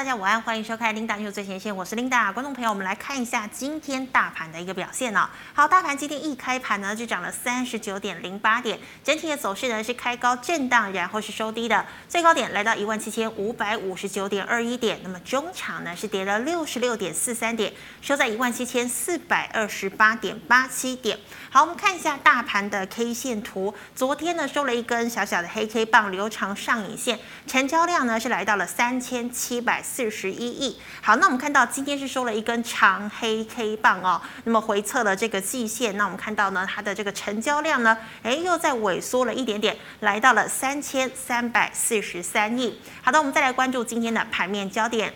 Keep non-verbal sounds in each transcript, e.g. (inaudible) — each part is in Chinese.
大家午安，欢迎收看琳达秀最前线，我是琳达。观众朋友，我们来看一下今天大盘的一个表现呢、好，大盘今天一开盘呢就涨了三十九点零八点，整体的走势呢是开高震荡，然后是收低的，最高点来到一万七千五百五十九点二一点。那么中场呢是跌了六十六点四三点，收在一万七千四百二十八点八七点。好，我们看一下大盘的 K 线图，昨天呢收了一根小小的黑 K 棒，留长上影线，成交量呢是来到了三千七百。四十一亿。好，那我们看到今天是收了一根长黑 K 棒哦，那么回测了这个季线，那我们看到呢，它的这个成交量呢，哎，又在萎缩了一点点，来到了三千三百四十三亿。好的，我们再来关注今天的盘面焦点。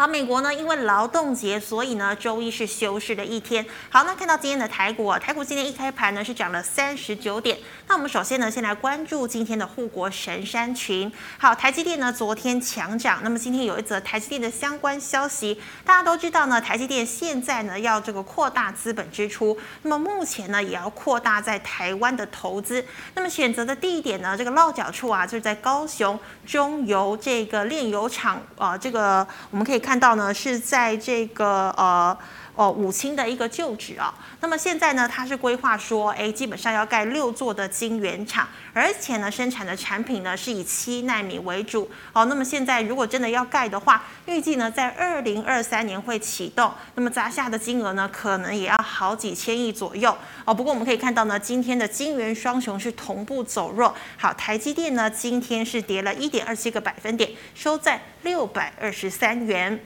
好，美国呢，因为劳动节，所以呢，周一是休市的一天。好，那看到今天的台股啊，台股今天一开盘呢是涨了三十九点。那我们首先呢，先来关注今天的护国神山群。好，台积电呢昨天强涨，那么今天有一则台积电的相关消息。大家都知道呢，台积电现在呢要这个扩大资本支出，那么目前呢也要扩大在台湾的投资。那么选择的地点呢，这个落脚处啊，就是在高雄中油这个炼油厂啊、这个我们可以看。看到呢，是在这个呃。哦，五清的一个旧址啊，那么现在呢，它是规划说，哎，基本上要盖六座的晶圆厂，而且呢，生产的产品呢是以七纳米为主。好，那么现在如果真的要盖的话，预计呢在二零二三年会启动，那么砸下的金额呢可能也要好几千亿左右。哦，不过我们可以看到呢，今天的晶圆双雄是同步走弱。好，台积电呢今天是跌了一点二七个百分点，收在六百二十三元。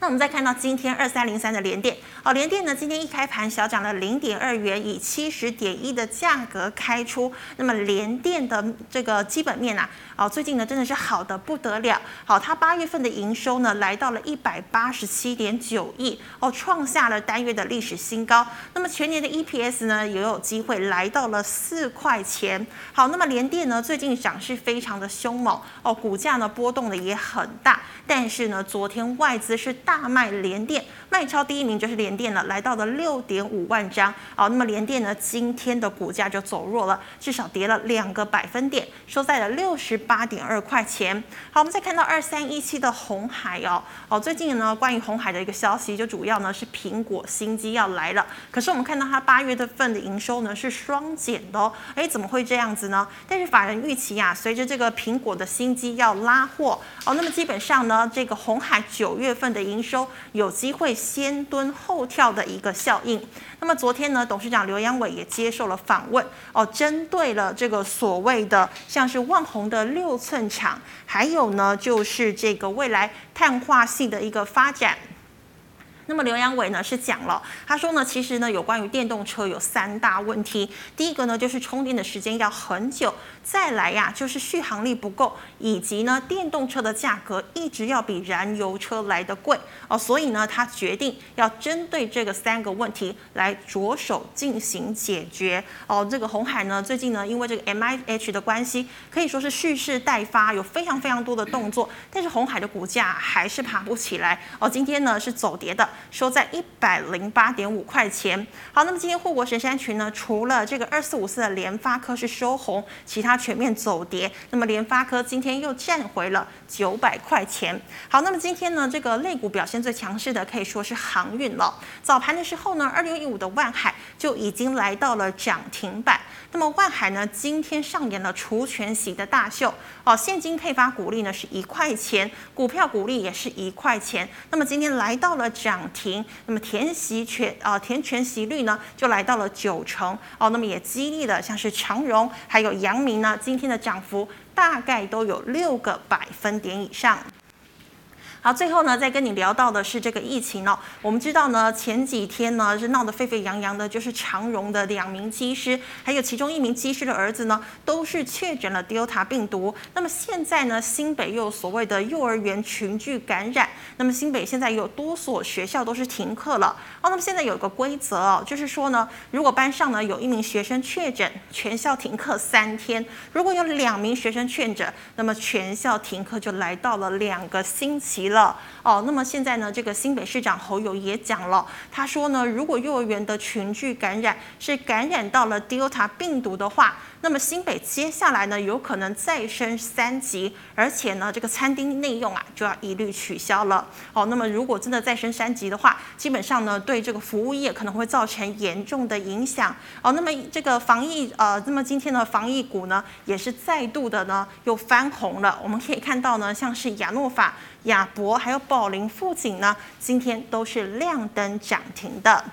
那我们再看到今天二三零三的联电，哦，联电呢今天一开盘小涨了零点二元，以七十点一的价格开出。那么联电的这个基本面啊，哦，最近呢真的是好的不得了。好，它八月份的营收呢来到了一百八十七点九亿，哦，创下了单月的历史新高。那么全年的 EPS 呢也有机会来到了四块钱。好，那么联电呢最近涨势非常的凶猛，哦，股价呢波动的也很大。但是呢，昨天外资是。大卖联电，卖超第一名就是联电了，来到了六点五万张。好，那么联电呢，今天的股价就走弱了，至少跌了两个百分点，收在了六十八点二块钱。好，我们再看到二三一七的红海哦，哦，最近呢，关于红海的一个消息，就主要呢是苹果新机要来了。可是我们看到它八月份的营收呢是双减的哦，哎，怎么会这样子呢？但是法人预期啊，随着这个苹果的新机要拉货哦，那么基本上呢，这个红海九月份的营收有机会先蹲后跳的一个效应。那么昨天呢，董事长刘阳伟也接受了访问哦，针对了这个所谓的像是万宏的六寸厂，还有呢就是这个未来碳化系的一个发展。那么刘阳伟呢是讲了，他说呢，其实呢有关于电动车有三大问题，第一个呢就是充电的时间要很久，再来呀就是续航力不够，以及呢电动车的价格一直要比燃油车来得贵哦，所以呢他决定要针对这个三个问题来着手进行解决哦。这个红海呢最近呢因为这个 MIH 的关系，可以说是蓄势待发，有非常非常多的动作，但是红海的股价还是爬不起来哦，今天呢是走跌的。收在一百零八点五块钱。好，那么今天护国神山群呢，除了这个二四五四的联发科是收红，其他全面走跌。那么联发科今天又站回了九百块钱。好，那么今天呢，这个类股表现最强势的可以说是航运了。早盘的时候呢，二六一五的万海就已经来到了涨停板。那么万海呢，今天上演了除权息的大秀哦，现金配发股利呢是一块钱，股票股利也是一块钱。那么今天来到了涨停，那么填息全啊填全息率呢就来到了九成哦，那么也激励了像是长荣还有阳明呢，今天的涨幅大概都有六个百分点以上。好，最后呢，再跟你聊到的是这个疫情哦。我们知道呢，前几天呢是闹得沸沸扬扬的，就是长荣的两名机师，还有其中一名机师的儿子呢，都是确诊了 Delta 病毒。那么现在呢，新北又所谓的幼儿园群聚感染，那么新北现在有多所学校都是停课了哦。那么现在有个规则哦，就是说呢，如果班上呢有一名学生确诊，全校停课三天；如果有两名学生确诊，那么全校停课就来到了两个星期了。了哦。那么现在呢，这个新北市长侯友也讲了，他说呢，如果幼儿园的群聚感染是感染到了 Delta 病毒的话，那么新北接下来呢，有可能再升三级，而且呢，这个餐厅内用啊就要一律取消了。哦，那么如果真的再升三级的话，基本上呢，对这个服务业可能会造成严重的影响。哦，那么这个防疫呃，那么今天的防疫股呢，也是再度的呢又翻红了。我们可以看到呢，像是亚诺法、亚博还有宝林富锦呢，今天都是亮灯涨停的。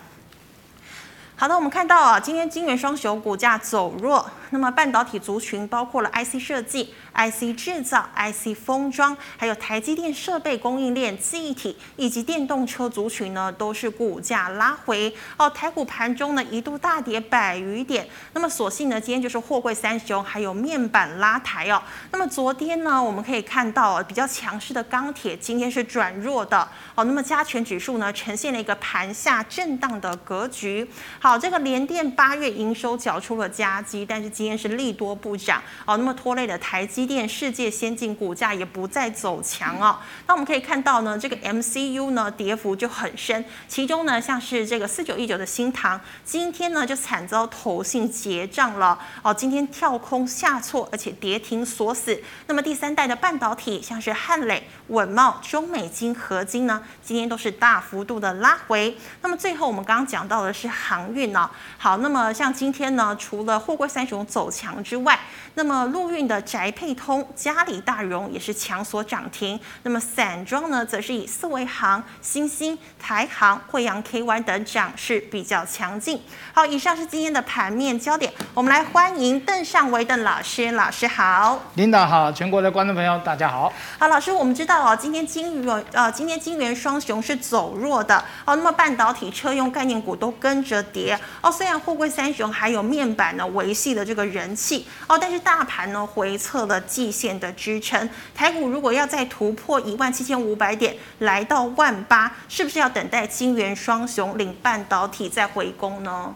好的，我们看到啊，今天金元双雄股价走弱，那么半导体族群包括了 IC 设计。IC 制造、IC 封装，还有台积电设备供应链、记忆体以及电动车族群呢，都是股价拉回哦。台股盘中呢一度大跌百余点，那么所幸呢，今天就是货柜三雄还有面板拉抬哦。那么昨天呢，我们可以看到比较强势的钢铁今天是转弱的哦。那么加权指数呢呈现了一个盘下震荡的格局。好，这个联电八月营收缴出了佳绩，但是今天是利多不涨哦。那么拖累了台积。电世界先进股价也不再走强哦，那我们可以看到呢，这个 MCU 呢跌幅就很深，其中呢像是这个四九一九的新唐，今天呢就惨遭投信结账了哦，今天跳空下挫，而且跌停锁死。那么第三代的半导体，像是汉磊、稳茂、中美金、合金呢，今天都是大幅度的拉回。那么最后我们刚刚讲到的是航运呢，好，那么像今天呢，除了货柜三雄走强之外，那么陆运的宅配通、嘉里大荣也是强所涨停。那么散装呢，则是以四维行、新兴、台行、惠阳 KY 等涨势比较强劲。好，以上是今天的盘面焦点。我们来欢迎邓尚维邓老师，老师好。领导好，全国的观众朋友大家好。好，老师，我们知道哦，今天金元呃，今天金元双雄是走弱的哦。那么半导体、车用概念股都跟着跌哦。虽然货柜三雄还有面板呢维系了这个人气哦，但是。大盘呢回测了季线的支撑，台股如果要再突破一万七千五百点，来到万八，是不是要等待金元双雄领半导体再回攻呢？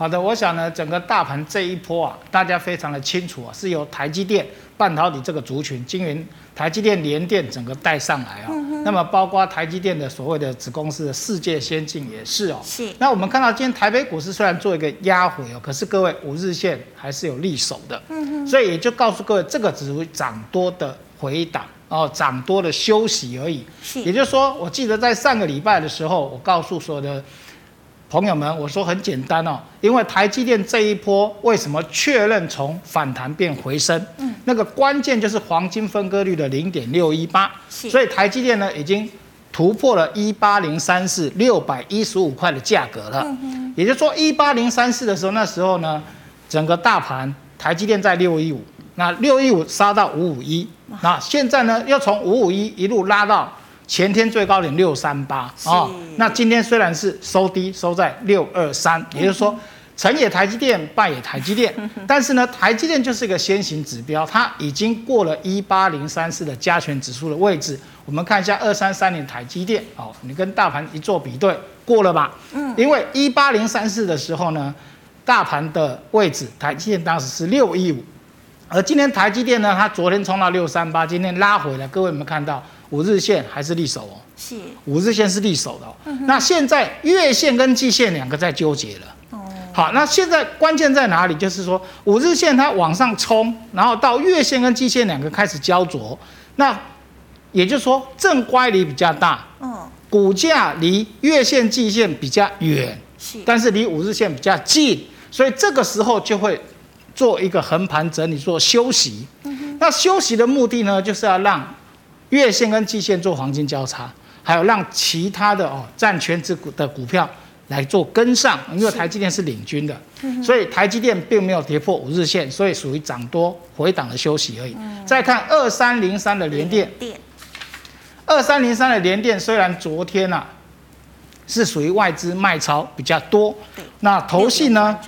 好的，我想呢，整个大盘这一波啊，大家非常的清楚啊，是由台积电半导体这个族群，晶圆。台积电、联电整个带上来啊、那么包括台积电的所谓的子公司的世界先进也是哦。是。那我们看到今天台北股市虽然做一个压回哦，可是各位五日线还是有力守的。嗯哼。所以也就告诉各位，这个只会涨多的回档哦，涨多的休息而已。是。也就是说，我记得在上个礼拜的时候，我告诉所有的。朋友们，我说很简单哦，因为台积电这一波为什么确认从反弹变回升？嗯，那个关键就是黄金分割率的零点六一八，所以台积电呢已经突破了一八零三四六百一十五块的价格了。嗯哼，也就是说一八零三四的时候，那时候呢，整个大盘台积电在六一五，那六一五杀到五五一，那现在呢又从五五一一路拉到。前天最高点六三八啊，那今天虽然是收低，收在六二三，也就是说成也台积电，败也台积电。(laughs) 但是呢，台积电就是一个先行指标，它已经过了一八零三四的加权指数的位置。我们看一下二三三零台积电，哦，你跟大盘一做比对，过了吧？嗯，因为一八零三四的时候呢，大盘的位置，台积电当时是六一五，而今天台积电呢，它昨天冲到六三八，今天拉回来，各位有没有看到？五日线还是利手哦，是五日线是利手的哦。嗯、那现在月线跟季线两个在纠结了。哦，好，那现在关键在哪里？就是说五日线它往上冲，然后到月线跟季线两个开始焦灼，那也就是说正乖离比较大。哦，股价离月线、季线比较远，是，但是离五日线比较近，所以这个时候就会做一个横盘整理，做休息。嗯、那休息的目的呢，就是要让。月线跟季线做黄金交叉，还有让其他的哦占全值股的股票来做跟上，因为台积电是领军的，所以台积电并没有跌破五日线，所以属于涨多回档的休息而已。嗯、再看二三零三的联电，二三零三的联电虽然昨天啊是属于外资卖超比较多，对。那投信呢？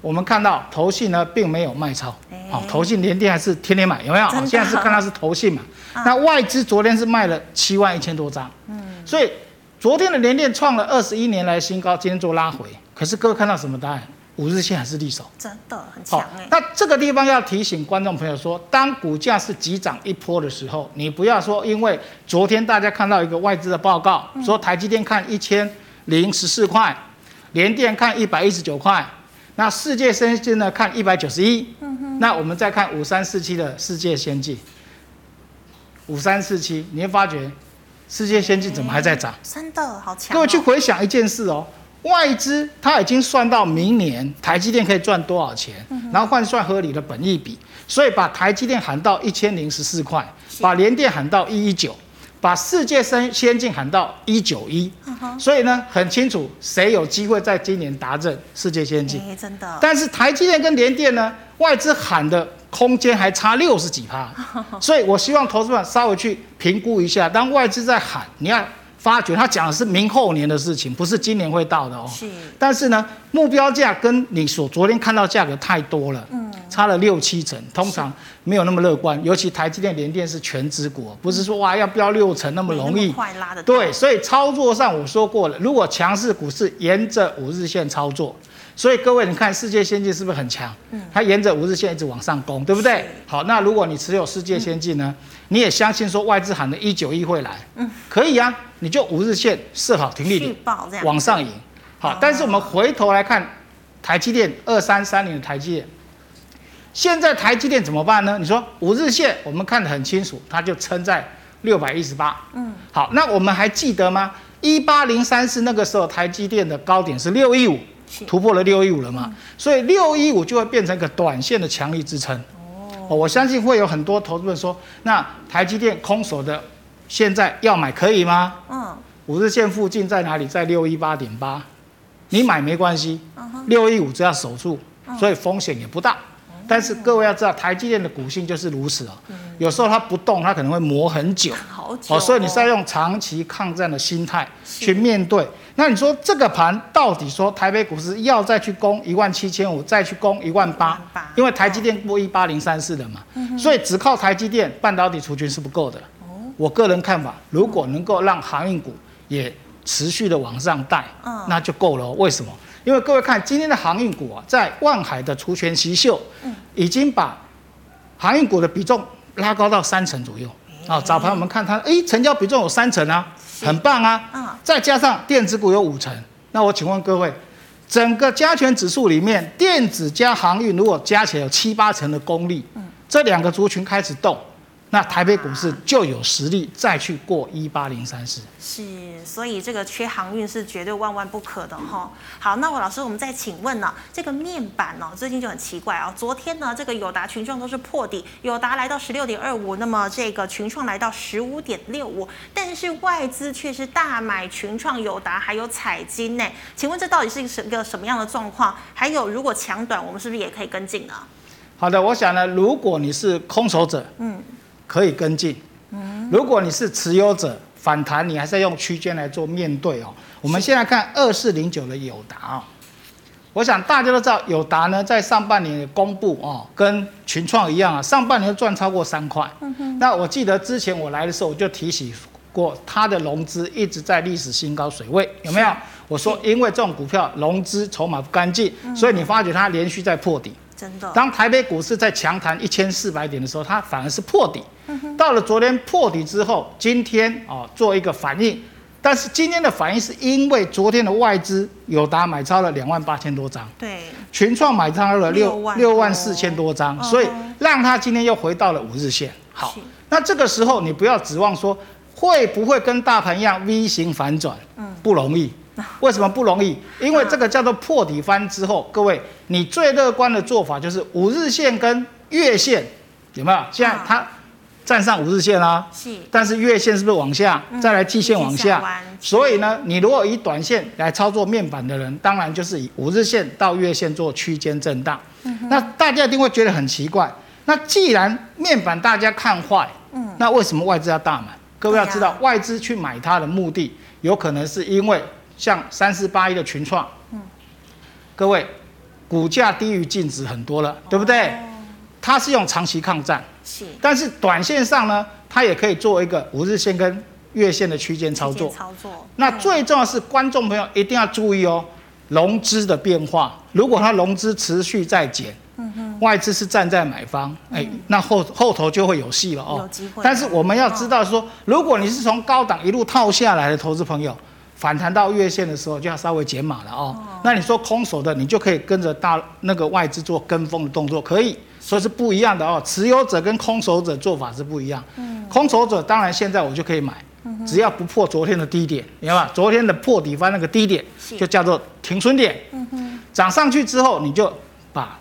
我们看到投信呢并没有卖超，好、欸，投信联电还是天天买，有没有？的。现在是看它是投信嘛。啊、那外资昨天是卖了七万一千多张，嗯，所以昨天的联电创了二十一年来新高，今天做拉回。可是各位看到什么答案？五日线还是利手，真的很强哎。那这个地方要提醒观众朋友说，当股价是急涨一波的时候，你不要说因为昨天大家看到一个外资的报告，说台积电看一千零十四块，联电看一百一十九块，那世界先进呢看一百九十一，那我们再看五三四七的世界先进，五三四七，你会发觉世界先进怎么还在涨？真的好强！各位去回想一件事哦。外资他已经算到明年台积电可以赚多少钱，然后换算合理的本益比，所以把台积电喊到一千零十四块，把联电喊到一一九，把世界先先进喊到一九一，所以呢很清楚谁有机会在今年达阵世界先进，真的。但是台积电跟联电呢，外资喊的空间还差六十几趴，(laughs) 所以我希望投资者稍微去评估一下，当外资在喊，你要。发觉他讲的是明后年的事情，不是今年会到的哦。是。但是呢，目标价跟你所昨天看到价格太多了，嗯，差了六七成，通常没有那么乐观。尤其台积电、联电是全值股，不是说哇要飙六成那么容易。快拉的。对，所以操作上我说过了，如果强势股是沿着五日线操作，所以各位你看世界先进是不是很强？嗯。它沿着五日线一直往上攻，对不对？好，那如果你持有世界先进呢，你也相信说外资喊的一九一会来，嗯，可以啊。你就五日线设好停利点，往上引。好，但是我们回头来看台积电二三三零的台积电，现在台积电怎么办呢？你说五日线我们看得很清楚，它就撑在六百一十八。嗯，好，那我们还记得吗？一八零三四那个时候台积电的高点是六一五，突破了六一五了嘛？所以六一五就会变成一个短线的强力支撑。哦，我相信会有很多投资人说，那台积电空手的。现在要买可以吗？嗯，五日线附近在哪里？在六一八点八，你买没关系。六一五只要守住，所以风险也不大。但是各位要知道，台积电的股性就是如此哦。有时候它不动，它可能会磨很久。好久哦。所以你是要用长期抗战的心态去面对。那你说这个盘到底说台北股市要再去攻一万七千五，再去攻一万八？因为台积电过一八零三四的嘛，所以只靠台积电半导体除权是不够的。我个人看法，如果能够让航运股也持续的往上带，嗯，那就够了。为什么？因为各位看今天的航运股啊，在万海的除权息秀，嗯，已经把航运股的比重拉高到三成左右。啊，早盘我们看它，哎，成交比重有三成啊，很棒啊。嗯，再加上电子股有五成，那我请问各位，整个加权指数里面，电子加航运如果加起来有七八成的功力，嗯，这两个族群开始动。那台北股市就有实力再去过一八零三四，是，所以这个缺航运是绝对万万不可的哈。好，那我老师，我们再请问呢，这个面板呢，最近就很奇怪啊。昨天呢，这个友达群创都是破底，友达来到十六点二五，那么这个群创来到十五点六五，但是外资却是大买群创、友达还有彩金呢。请问这到底是一个什么样的状况？还有，如果强短，我们是不是也可以跟进呢？好的，我想呢，如果你是空手者，嗯。可以跟进，如果你是持有者，反弹你还是要用区间来做面对哦。我们现在看二四零九的友达啊，我想大家都知道友达呢在上半年公布哦，跟群创一样啊，上半年赚超过三块。那我记得之前我来的时候我就提醒过，它的融资一直在历史新高水位，有没有？我说因为这种股票融资筹码不干净，所以你发觉它连续在破底。真的，当台北股市在强弹一千四百点的时候，它反而是破底。到了昨天破底之后，今天啊做一个反应，但是今天的反应是因为昨天的外资有达买超了两万八千多张，对，群创买超了六六万四千多张，所以让它今天又回到了五日线。好，那这个时候你不要指望说会不会跟大盘一样 V 型反转，嗯，不容易。(laughs) 为什么不容易？因为这个叫做破底翻之后，各位，你最乐观的做法就是五日线跟月线有没有？现在它站上五日线啦，是，但是月线是不是往下？再来季线往下，所以呢，你如果以短线来操作面板的人，当然就是以五日线到月线做区间震荡。那大家一定会觉得很奇怪，那既然面板大家看坏，嗯，那为什么外资要大买？各位要知道，外资去买它的目的，有可能是因为。像三四八一的群创，嗯，各位，股价低于净值很多了，对不对？它是用长期抗战，是，但是短线上呢，它也可以做一个五日线跟月线的区间操作。操作。那最重要的是观众朋友一定要注意哦，融资的变化。如果它融资持续在减，嗯哼，外资是站在买方，哎，那后后头就会有戏了哦。有机会。但是我们要知道说，如果你是从高档一路套下来的投资朋友，反弹到月线的时候就要稍微减码了哦。那你说空手的，你就可以跟着大那个外资做跟风的动作，可以。所以是不一样的哦，持有者跟空手者做法是不一样。嗯，空手者当然现在我就可以买，只要不破昨天的低点，明白吧？昨天的破底翻那个低点，就叫做停损点。嗯哼，涨上去之后，你就把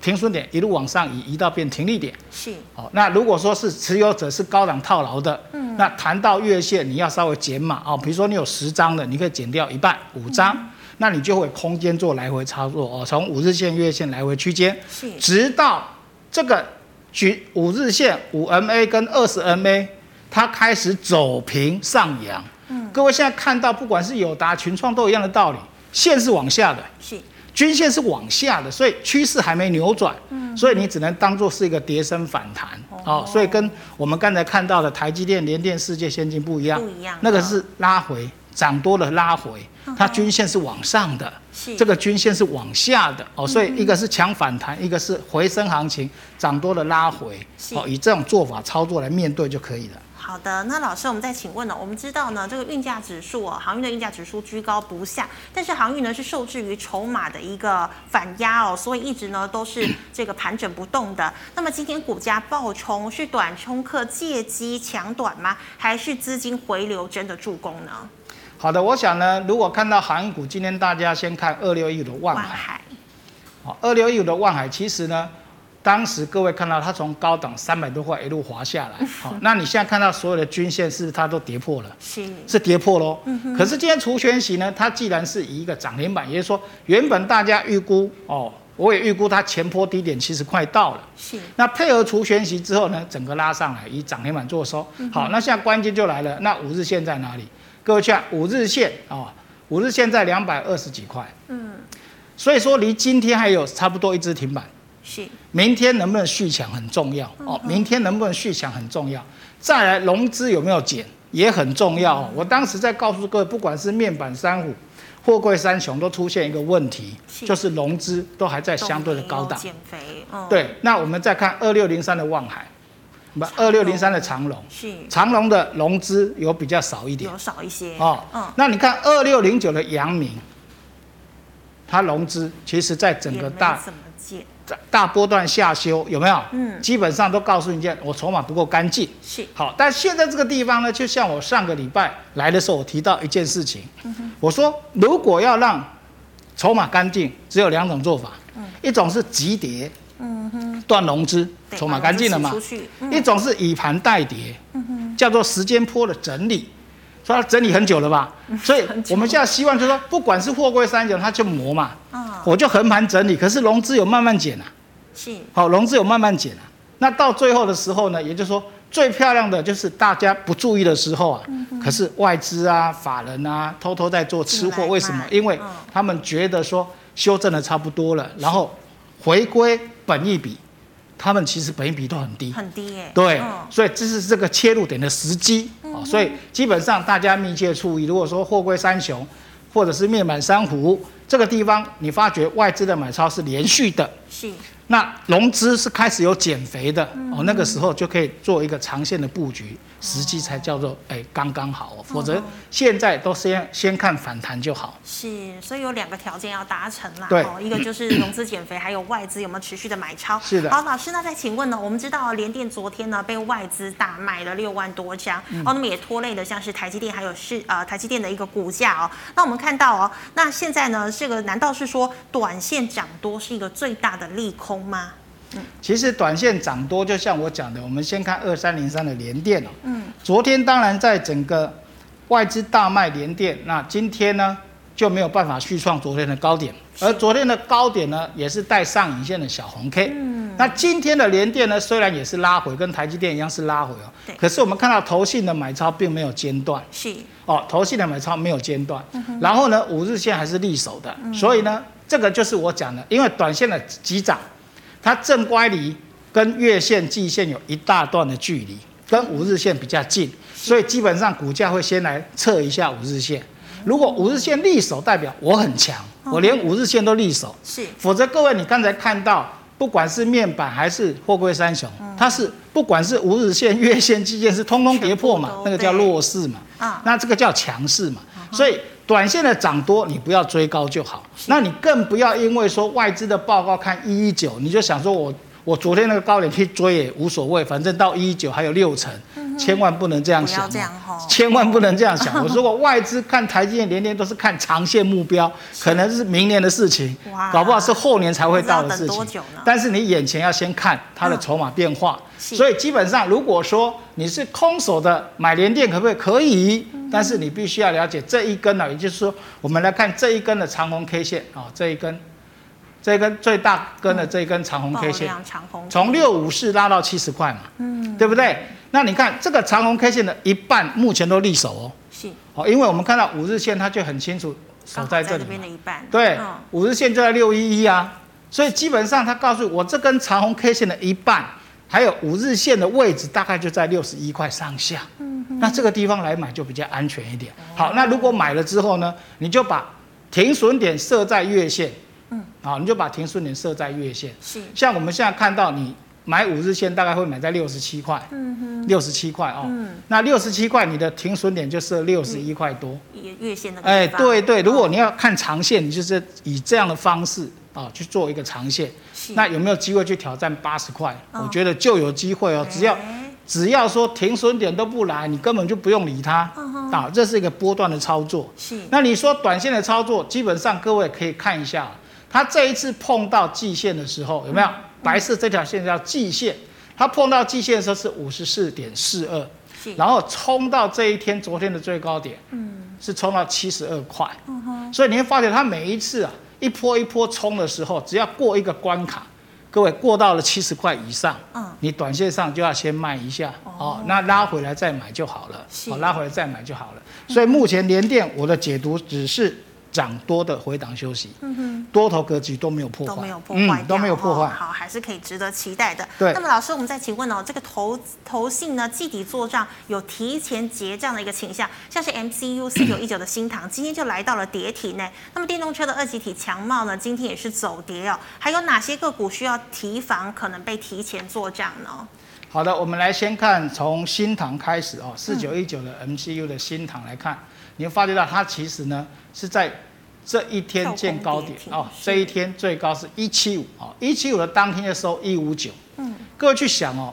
停损点一路往上移，移到变停利点。是。好，那如果说是持有者是高档套牢的，嗯，那谈到月线，你要稍微减码哦。比如说你有十张的，你可以减掉一半，五张。那你就会有空间做来回操作哦，从五日线、月线来回区间，是，直到这个举五日线五 MA 跟二十 MA 它开始走平上扬。嗯，各位现在看到，不管是友达、群创都一样的道理，线是往下的，是，均线是往下的，所以趋势还没扭转。嗯，所以你只能当做是一个跌升反弹。哦，所以跟我们刚才看到的台积电、联电、世界先进不一样，不一样，那个是拉回。涨多了拉回，它均线是往上的，是这个均线是往下的哦，所以一个是强反弹，一个是回升行情，涨多了拉回，哦，以这种做法操作来面对就可以了。好的，那老师，我们再请问呢？我们知道呢，这个运价指数哦，航运的运价指数居高不下，但是航运呢是受制于筹码的一个反压哦，所以一直呢都是这个盘整不动的。那么今天股价暴冲，是短冲客借机抢短吗？还是资金回流真的助攻呢？好的，我想呢，如果看到航运股，今天大家先看二六一五的万海。好，二六一五的万海，其实呢，当时各位看到它从高档三百多块一路滑下来，好，那你现在看到所有的均线是它都跌破了？是，是跌破喽。嗯。可是今天除权息呢，它既然是以一个涨停板，也就是说，原本大家预估哦，我也预估它前坡低点其实快到了。是。那配合除权息之后呢，整个拉上来，以涨停板做收。好，那现在关键就来了，那五日线在哪里？各位看五日线啊，五日线在两百二十几块，嗯，所以说离今天还有差不多一只停板，是，明天能不能续强很重要哦，明天能不能续强很重要，再来融资有没有减也很重要哦。我当时在告诉各位，不管是面板三虎、货柜三雄，都出现一个问题，就是融资都还在相对的高档，减肥，对。那我们再看二六零三的望海。不，二六零三的长荣是。长荣的融资有比较少一点，有少一些。哦。嗯，那你看二六零九的阳明，它融资其实在整个大大波段下修有没有？嗯，基本上都告诉你一件，我筹码不够干净。是。好，但现在这个地方呢，就像我上个礼拜来的时候，我提到一件事情，嗯，我说如果要让筹码干净，只有两种做法，嗯，一种是急跌。嗯哼，断融资，筹码干净了嘛？嗯、一种是以盘代跌，叫做时间波的整理，说它整理很久了吧？嗯、所以我们现在希望就是说，不管是货柜三角，它就磨嘛，哦、我就横盘整理，可是融资有慢慢减啊，是，好，融资有慢慢减啊，那到最后的时候呢，也就是说最漂亮的就是大家不注意的时候啊，嗯、可是外资啊、法人啊偷偷在做吃货，为什么？因为他们觉得说修正的差不多了，然后回归。本益比，他们其实本益比都很低，很低耶。对，哦、所以这是这个切入点的时机。嗯、所以基本上大家密切注意，如果说货柜三雄或者是面板三湖这个地方，你发觉外资的买超是连续的，是。那融资是开始有减肥的、嗯、哦，那个时候就可以做一个长线的布局。时机才叫做哎，刚刚好哦，否则现在都先先看反弹就好。是，所以有两个条件要达成啦。对，一个就是融资减肥，还有外资有没有持续的买超。(clears throat) 是的。好，老师，那再请问呢？我们知道联电昨天呢被外资大卖了六万多张，嗯、哦，那么也拖累的像是台积电，还有是呃台积电的一个股价哦。那我们看到哦，那现在呢，这个难道是说短线涨多是一个最大的利空吗？其实短线涨多，就像我讲的，我们先看二三零三的联电哦。嗯。昨天当然在整个外资大卖联电，那今天呢就没有办法续创昨天的高点，而昨天的高点呢也是带上影线的小红 K。嗯。那今天的联电呢，虽然也是拉回，跟台积电一样是拉回哦。对。可是我们看到投信的买超并没有间断。是。哦，投信的买超没有间断。嗯。然后呢，五日线还是立守的。嗯。所以呢，这个就是我讲的，因为短线的急涨。它正乖离跟月线、季线有一大段的距离，跟五日线比较近，所以基本上股价会先来测一下五日线。如果五日线立守，代表我很强，我连五日线都立守。是，否则各位你刚才看到，不管是面板还是货柜三雄，它是不管是五日线、月线、季线是通通跌破嘛，那个叫弱势嘛。啊，那这个叫强势嘛。所以短线的涨多，你不要追高就好。那你更不要因为说外资的报告看一一九，你就想说我。我昨天那个高点去追也无所谓，反正到一一九还有六成，千万不能这样想，千万不能这样想。(laughs) 我说过外资看台积电、年年都是看长线目标，可能是明年的事情，搞不好是后年才会到的事情。但是你眼前要先看它的筹码变化，嗯、所以基本上如果说你是空手的买联电可不可以？可以，但是你必须要了解这一根呢，也就是说我们来看这一根的长红 K 线。啊，这一根。这一根最大根的这一根长红 K 线，从六五四拉到七十块嘛，嗯，对不对？那你看这个长红 K 线的一半目前都立守哦，是。哦，因为我们看到五日线它就很清楚守在这里，边的一半。对，五日线就在六一一啊，所以基本上它告诉我这根长红 K 线的一半，还有五日线的位置大概就在六十一块上下，嗯，那这个地方来买就比较安全一点。好，那如果买了之后呢，你就把停损点设在月线。嗯，好，你就把停损点设在月线。是，像我们现在看到你买五日线，大概会买在六十七块。嗯哼，六十七块哦。嗯，那六十七块，你的停损点就是六十一块多。月月线的。哎，对对，如果你要看长线，你就是以这样的方式啊去做一个长线。是。那有没有机会去挑战八十块？我觉得就有机会哦。只要只要说停损点都不来，你根本就不用理它。啊，这是一个波段的操作。是。那你说短线的操作，基本上各位可以看一下。它这一次碰到季线的时候，有没有白色这条线叫季线？它碰到季线的时候是五十四点四二，然后冲到这一天昨天的最高点，嗯，是冲到七十二块。嗯哼，所以你会发现它每一次啊一波一波冲的时候，只要过一个关卡，各位过到了七十块以上，嗯，你短线上就要先卖一下，哦，那拉回来再买就好了，哦，拉回来再买就好了。所以目前联电我的解读只是。涨多的回档休息，嗯哼，多头格局都没有破坏，都没有破坏，都没有破坏，好，还是可以值得期待的。对，那么老师，我们再请问哦，这个投投信呢，季底做账有提前结账的一个倾向，像是 MCU 四九一九的新塘，今天就来到了跌停内。那么电动车的二级体强茂呢，今天也是走跌哦。还有哪些个股需要提防，可能被提前做账呢？好的，我们来先看从新塘开始哦，四九一九的 MCU 的新塘来看。你会发觉到它其实呢是在这一天见高点哦，这一天最高是一七五哦，一七五的当天就收一五九。嗯，各位去想哦，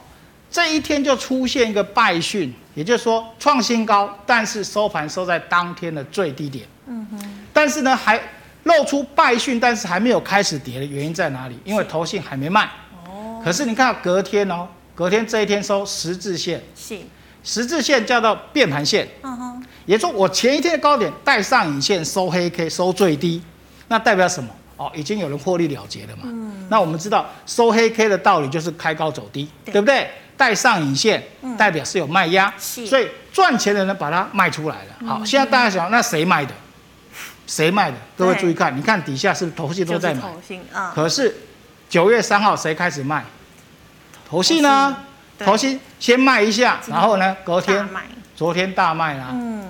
这一天就出现一个败讯，也就是说创新高，但是收盘收在当天的最低点。嗯哼。但是呢还露出败讯，但是还没有开始跌的原因在哪里？因为投信还没卖。哦。可是你看隔天哦，隔天这一天收十字线。是。十字线叫做变盘线。嗯哼。也就是说，我前一天的高点带上影线收黑 K 收最低，那代表什么？哦，已经有人获利了结了嘛。嗯。那我们知道收黑 K 的道理就是开高走低，对，对不对？带上影线代表是有卖压，嗯、所以赚钱的人把它卖出来了。好，现在大家想，那谁卖的？谁卖的？各位注意看，你看底下是不是投信都在买？投信啊。可是九月三号谁开始卖？投信呢？投信先卖一下，然后呢，隔天。昨天大卖啦，嗯，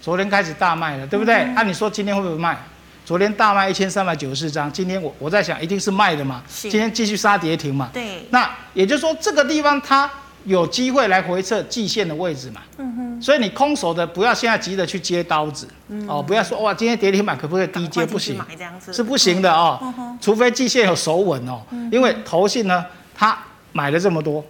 昨天开始大卖了，对不对？按、嗯。啊、你说今天会不会卖？昨天大卖一千三百九十四张，今天我我在想一定是卖的嘛，是。今天继续杀跌停嘛，对。那也就是说这个地方它有机会来回测季线的位置嘛，嗯哼。所以你空手的不要现在急着去接刀子，嗯、哦，不要说哇今天跌停板可不可以低接？不行，是不行的哦，嗯、除非季线有手稳哦，嗯、因为投信呢它买了这么多，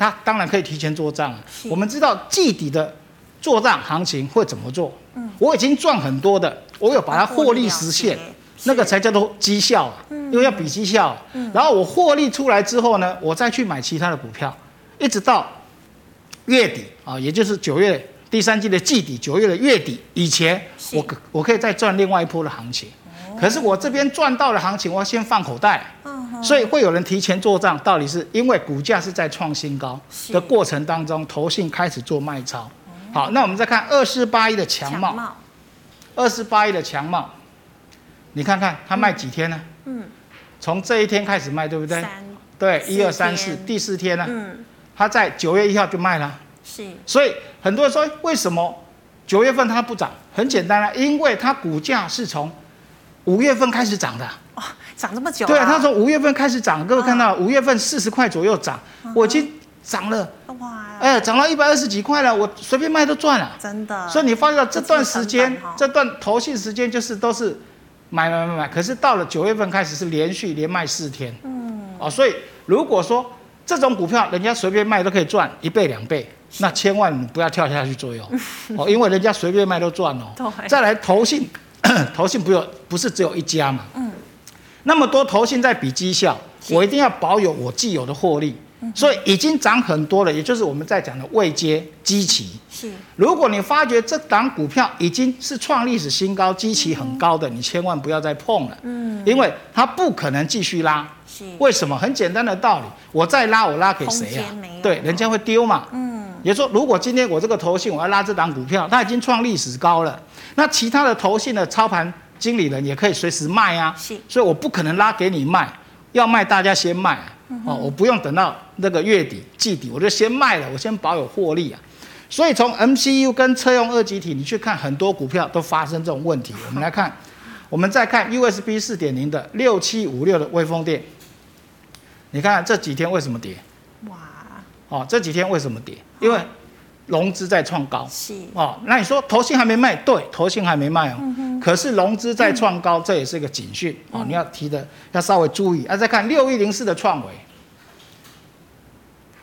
他当然可以提前做账。我们知道季底的。做账行情会怎么做？嗯，我已经赚很多的，我有把它获利实现，那个才叫做绩效啊，因为要比绩效。嗯，然后我获利出来之后呢，我再去买其他的股票，一直到月底啊，也就是九月第三季的季底，九月的月底以前，我可我可以再赚另外一波的行情。可是我这边赚到的行情，我要先放口袋。所以会有人提前做账，到底是因为股价是在创新高的过程当中，投信开始做卖超。好，那我们再看二四八一的强茂，二四八一的强茂，你看看它卖几天呢？嗯，从这一天开始卖，对不对？三对，一二三四，第四天呢？嗯，它在九月一号就卖了。是，所以很多人说，为什么九月份它不涨，很简单啊，因为它股价是从五月份开始涨的。哇，涨这么久？对啊，它从五月份开始涨，各位看到五月份四十块左右涨，我已经涨了。哇，哎，涨到一百二十几块了，我随便卖都赚了。真的。所以你发现这段时间，这段投信时间就是都是买买买买，可是到了九月份开始是连续连卖四天。嗯。哦，所以如果说。这种股票，人家随便卖都可以赚一倍两倍，那千万不要跳下去做哟，(laughs) 哦，因为人家随便卖都赚哦。再来投信，(clears throat) 投信不有不是只有一家嘛？嗯。那么多投信在比绩效，我一定要保有我既有的获利。所以已经涨很多了，也就是我们在讲的未接基期。是。如果你发觉这档股票已经是创历史新高，基期很高的，你千万不要再碰了。嗯。因为它不可能继续拉。为什么？很简单的道理，我再拉，我拉给谁啊？对，人家会丢嘛。嗯。也就是说，如果今天我这个投信我要拉这档股票，它已经创历史高了，那其他的投信的操盘经理人也可以随时卖啊。是。所以我不可能拉给你卖，要卖大家先卖。嗯、哦，我不用等到那个月底季底，我就先卖了，我先保有获利啊。所以从 MCU 跟车用二极体，你去看很多股票都发生这种问题。我们来看，我们再看 USB 四点零的六七五六的微风电。你看这几天为什么跌？哇！哦，这几天为什么跌？因为融资在创高。是。哦，那你说投信还没卖？对，投信还没卖哦。嗯、可是融资在创高，嗯、这也是一个警讯哦。你要提的要稍微注意。啊，再看六一零四的创维。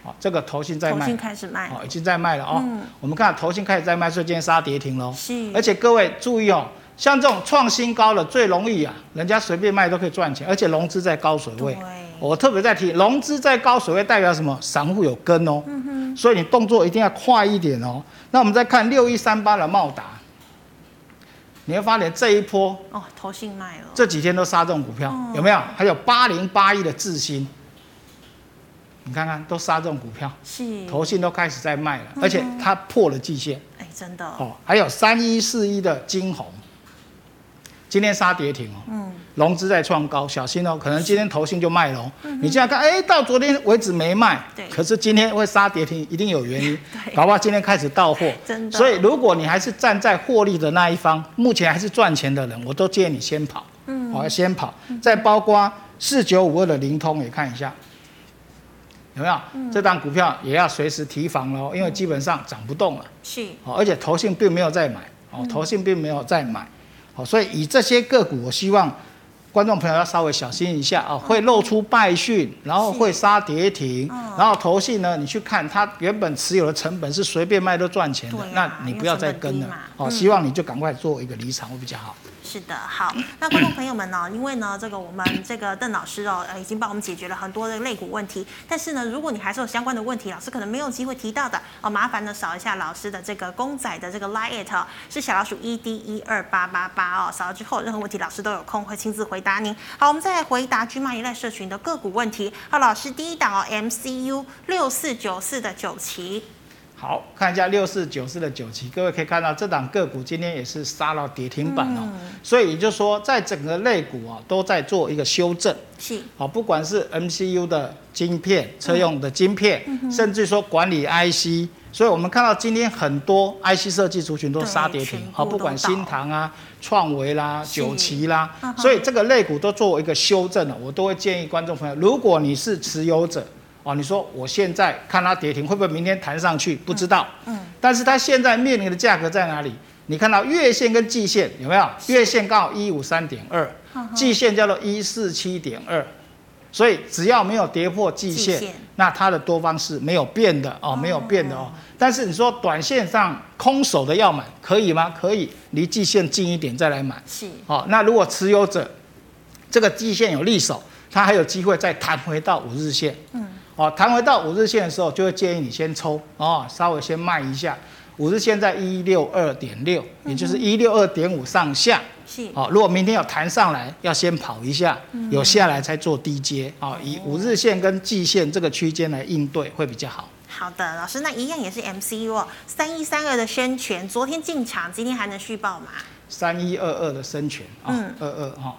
哦，这个投信在卖。投信开始卖。哦，已经在卖了哦。嗯、我们看投信开始在卖，所以今天杀跌停喽。是。而且各位注意哦。像这种创新高的最容易啊，人家随便卖都可以赚钱，而且融资在高水位。我特别在提，融资在高水位代表什么？散户有跟哦。所以你动作一定要快一点哦。那我们再看六一三八的茂达，你会发现这一波哦，投信卖了。这几天都杀这种股票，哦、有没有？还有八零八一的智新，你看看都杀这种股票，是。投信都开始在卖了，嗯、而且它破了季线。哎，真的。哦，还有三一四一的晶宏。今天杀跌停哦，嗯，融资在创高，小心哦，可能今天投信就卖了。嗯、你这样看，哎，到昨天为止没卖，对，可是今天会杀跌停，一定有原因，(laughs) 对，搞不好今天开始到货，真的。所以如果你还是站在获利的那一方，目前还是赚钱的人，我都建议你先跑，嗯，我要先跑。再包括四九五二的灵通也看一下，有没有？嗯、这档股票也要随时提防喽，因为基本上涨不动了，是，哦，而且投信并没有在买，哦，投信并没有在买。好，所以以这些个股，我希望观众朋友要稍微小心一下啊，会露出败讯，然后会杀跌停，然后投信呢，你去看它原本持有的成本是随便卖都赚钱的，那你不要再跟了。好，希望你就赶快做一个离场会比较好。是的，好，那观众朋友们呢？因为呢，这个我们这个邓老师哦，呃，已经帮我们解决了很多的肋骨问题。但是呢，如果你还是有相关的问题，老师可能没有机会提到的哦，麻烦呢扫一下老师的这个公仔的这个 line it 是小老鼠 e d 一二八八八哦，扫了之后任何问题老师都有空会亲自回答您。好，我们再来回答军马一类社群的个股问题。好，老师第一档哦，MCU 六四九四的九齐。好，看一下六四九四的九期，各位可以看到这档个股今天也是杀到跌停板哦，嗯、所以也就是说，在整个类股啊都在做一个修正。是，好，不管是 MCU 的晶片、车用的晶片，嗯、甚至说管理 IC，所以我们看到今天很多 IC 设计族群都杀跌停。好，不管新唐啊、创维啦、九旗啦，所以这个类股都做一个修正了。我都会建议观众朋友，如果你是持有者。哦，你说我现在看它跌停，会不会明天弹上去？不知道。嗯。嗯，但是它现在面临的价格在哪里？你看到月线跟季线有没有？月线刚好一五三点二，季线叫做一四七点二，所以只要没有跌破季线，那它的多方是没有变的哦，没有变的哦。嗯、但是你说短线上空手的要买可以吗？可以，离季线近一点再来买。是。哦，那如果持有者这个季线有利手，它还有机会再弹回到五日线。嗯。哦，弹回到五日线的时候，就会建议你先抽哦，稍微先卖一下。五日线在一六二点六，也就是一六二点五上下。是。哦，如果明天有弹上来，要先跑一下，有下来才做低阶。哦，以五日线跟季线这个区间来应对会比较好。好的，老师，那一样也是 MCU 哦，三一三二的生权，昨天进场，今天还能续报吗？三一二二的生权，嗯，二二哈。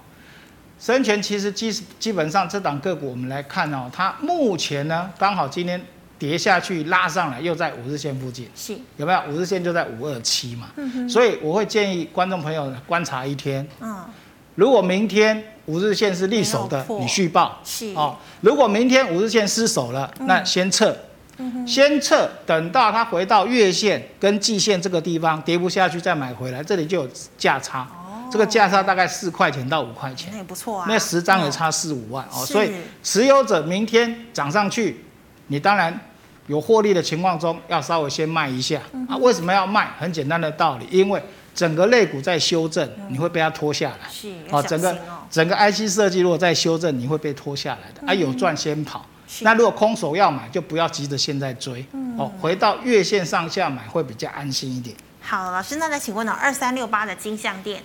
生全其实基基本上这档个股我们来看哦，它目前呢刚好今天跌下去拉上来，又在五日线附近，是有没有？五日线就在五二七嘛。嗯所以我会建议观众朋友观察一天。嗯，如果明天五日线是利守的你续报是哦。如果明天五日线失守了，那先撤，嗯先撤，等到它回到月线跟季线这个地方跌不下去再买回来，这里就有价差。哦这个价差大概四块钱到五块钱那，也不错啊，那十张也嗯差四五万哦。所以持有者明天涨上去，你当然有获利的情况中，要稍微先卖一下啊。为什么要卖？很简单的道理，因为整个肋骨在修正，你会被它拖下来。是哦，整个整个 IC 设计如果在修正，你会被拖下来的。啊，有赚先跑。那如果空手要买，就不要急着现在追。哦，回到月线上下买会比较安心一点。好，老师，那再请问呢，二三六八的金项店，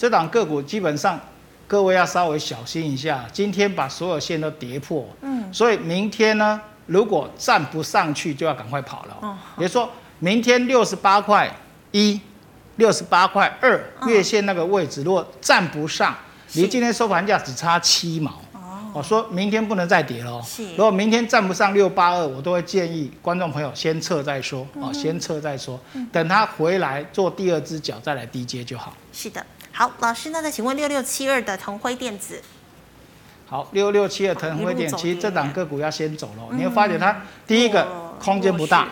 这档个股基本上，各位要稍微小心一下。今天把所有线都跌破，嗯，所以明天呢，如果站不上去，就要赶快跑了。哦也就说明天六十八块一、六十八块二月线那个位置，如果站不上，是离今天收盘价只差七毛。我说明天不能再跌了哦是。如果明天站不上六八二，我都会建议观众朋友先撤再说哦，先撤再说，等它回来做第二只脚再来低接就好。是的。好，老师，那再请问六六七二的腾辉电子，好，六六七二腾辉电，其实这档个股要先走了。你会发觉它第一个哦空间不大，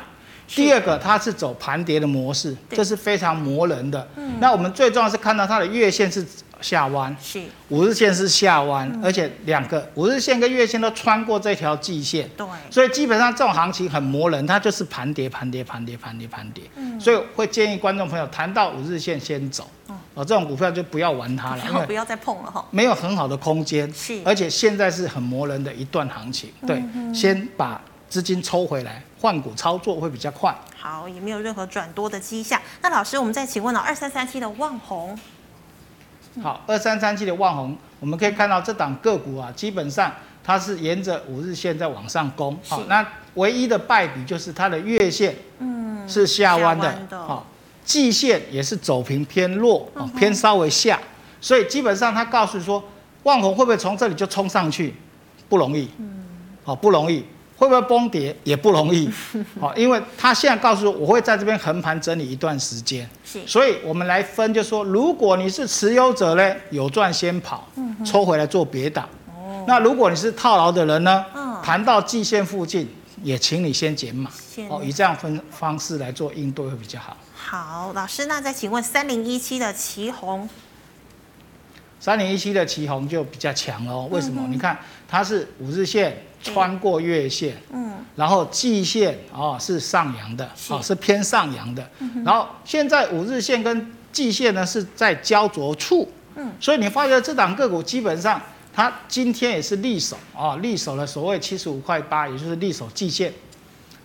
第二个它是走盘跌的模式，对这是非常磨人的。那我们最重要是看到它的月线是下弯，是五日线是下弯，而且两个五日线跟月线都穿过这条季线。对，所以基本上这种行情很磨人，它就是盘跌、盘跌、盘跌、盘跌、盘跌。所以会建议观众朋友谈到五日线先走。哦，这种股票就不要玩它了，(laughs) 然后不要再碰了哈。没有很好的空间，是而且现在是很磨人的一段行情，对，先把资金抽回来，换股操作会比较快。好，也没有任何转多的迹象。那老师，我们再请问了，二三三七的旺宏，好，二三三七的旺宏，我们可以看到这档个股啊，基本上它是沿着五日线在往上攻。好是，那唯一的败笔就是它的月线嗯，是下弯的弯，的好，季线也是走平偏弱，偏稍微下，所以基本上它告诉说，万红会不会从这里就冲上去？不容易，嗯，好，不容易。会不会崩跌也不容易，好，(laughs) 因为他现在告诉我，我会在这边横盘整理一段时间，是。所以我们来分，就说如果你是持有者呢，有赚先跑，抽回来做别档。那如果你是套牢的人呢嗯，盘到季线附近，也请你先减码，哦，以这样分方式来做应对会比较好。好，老师，那再请问三零一七的旗红，三零一七的旗红就比较强哦，为什么？你看它是五日线穿过月线，嗯，然后季线哦是上扬的，是。哦是偏上扬的，然后现在五日线跟季线呢是在焦灼处，嗯，所以你发觉这档个股基本上它今天也是利守啊，利守了所谓七十五块八，也就是利守季线。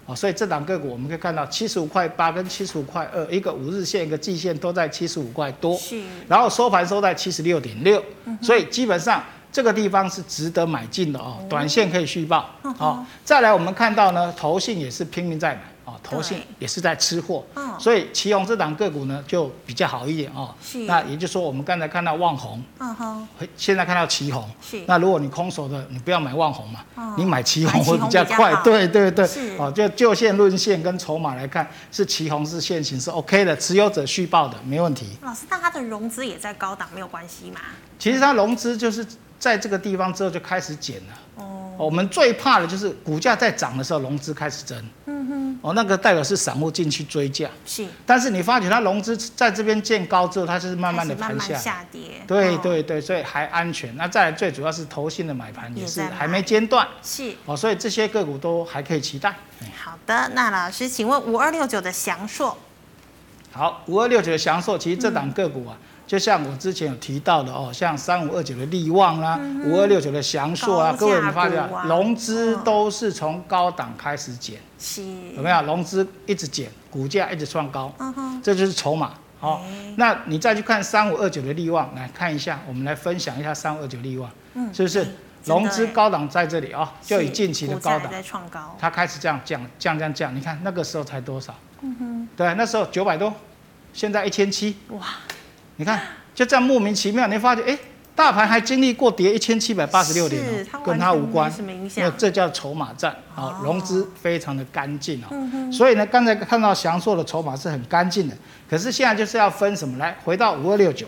哦，所以这档个股我们可以看到，七十五块八跟七十五块二，一个五日线一个季线都在七十五块多，是。然后收盘收在七十六点六，所以基本上这个地方是值得买进的哦，短线可以续报好哦。再来我们看到呢，投信也是拼命在买哦，投信也是在吃货嗯，所以奇鋐这档个股呢就比较好一点哦是。那也就是说，我们刚才看到旺宏，嗯哼，现在看到奇宏是，那如果你空手的，你不要买旺宏嘛哦，你买奇买奇鋐鋐会比较快。对对对是，哦，就就线论线跟筹码来看，是奇宏是现行是 OK 的，持有者续报的没问题。老师，那它的融资也在高档，没有关系吗？其实它融资就是在这个地方之后就开始减了。哦，哦我们最怕的就是股价在涨的时候融资开始增。嗯哼，哦，那个代表是散户进去追价。是但是你发觉它融资在这边见高之后，它就是慢慢的盘下来。下跌，哦，对对对，所以还安全。那再来最主要是投信的买盘也是还没间断。是哦，所以这些个股都还可以期待。好的。那老师，请问五二六九的祥硕，好，五二六九的祥硕，其实这档个股啊，嗯就像我之前有提到的哦，像三五二九的利旺啦，五二六九的祥硕啊，各位你发现啊融资都是从高档开始减，是。有没有？融资一直减，股价一直创高，这就是筹码。好、哎。那你再去看三五二九的利旺，来看一下，我们来分享一下三五二九利旺，嗯是不是？融资哎高档在这里啊、就以近期的高档，在创高，它开始这样降降降降，你看那个时候才多少？嗯哼，对，那时候九百多，现在一千七，哇，你看就这样莫名其妙，你发觉哎，大盘还经历过跌一千七百八十六点，跟它无关，因为这叫筹码战啊，融资非常的干净啊。所以呢，刚才看到祥硕的筹码是很干净的，可是现在就是要分什么？来，回到五二六九，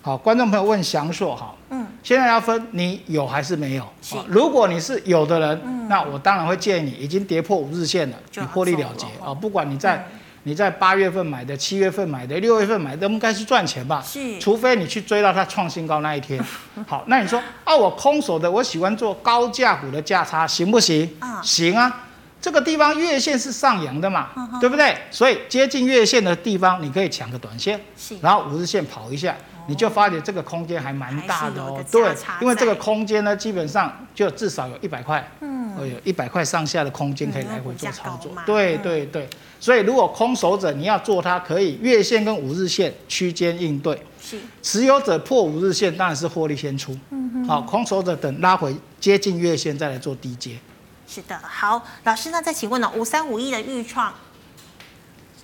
好，观众朋友问祥硕，好，嗯，现在要分你有还是没有？如果你是有的人，那我当然会建议你已经跌破五日线了，你获利了结啊，不管你在。你在八月份买的、七月份买的、六月份买的，应该是赚钱吧？是，除非你去追到它创新高那一天。(laughs) 好，那你说啊，我空手的，我喜欢做高价股的价差，行不行？啊，行啊。这个地方月线是上扬的嘛，对不对？所以接近月线的地方，你可以抢个短线，然后五日线跑一下，你就发觉这个空间还蛮大的哦。对，因为这个空间呢，基本上就至少有一百块。嗯有一百块上下的空间可以来回做操作，对对对，所以如果空手者你要做它，可以月线跟五日线区间应对，是。持有者破五日线当然是获利先出，嗯哼，好，空手者等拉回接近月线再来做低接，是的，好，老师那再请问呢，五三五一的预创。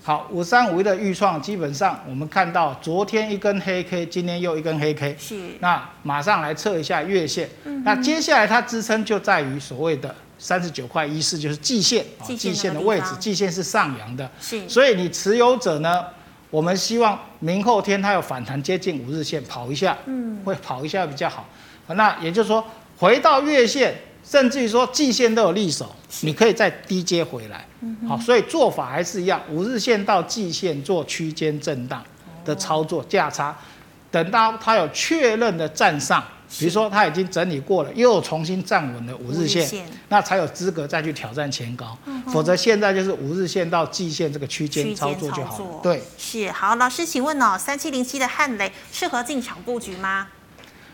好，五三五一的预创，基本上我们看到昨天一根黑 K，今天又一根黑 K，是。那马上来测一下月线，嗯、那接下来它支撑就在于所谓的三十九块一四，就是季线，季线的位置，季线是上扬的，是。所以你持有者呢，我们希望明后天它有反弹接近五日线，跑一下，嗯，会跑一下比较好。那也就是说，回到月线。甚至于说季线都有利手，你可以再低接回来，好，所以做法还是一样，五日线到季线做区间震荡的操作价差，等到它有确认的站上，比如说它已经整理过了，又重新站稳了五日线，那才有资格再去挑战前高，否则现在就是五日线到季线这个区间操作就好了。对，是好，老师请问哦，三七零七的汉雷适合进场布局吗？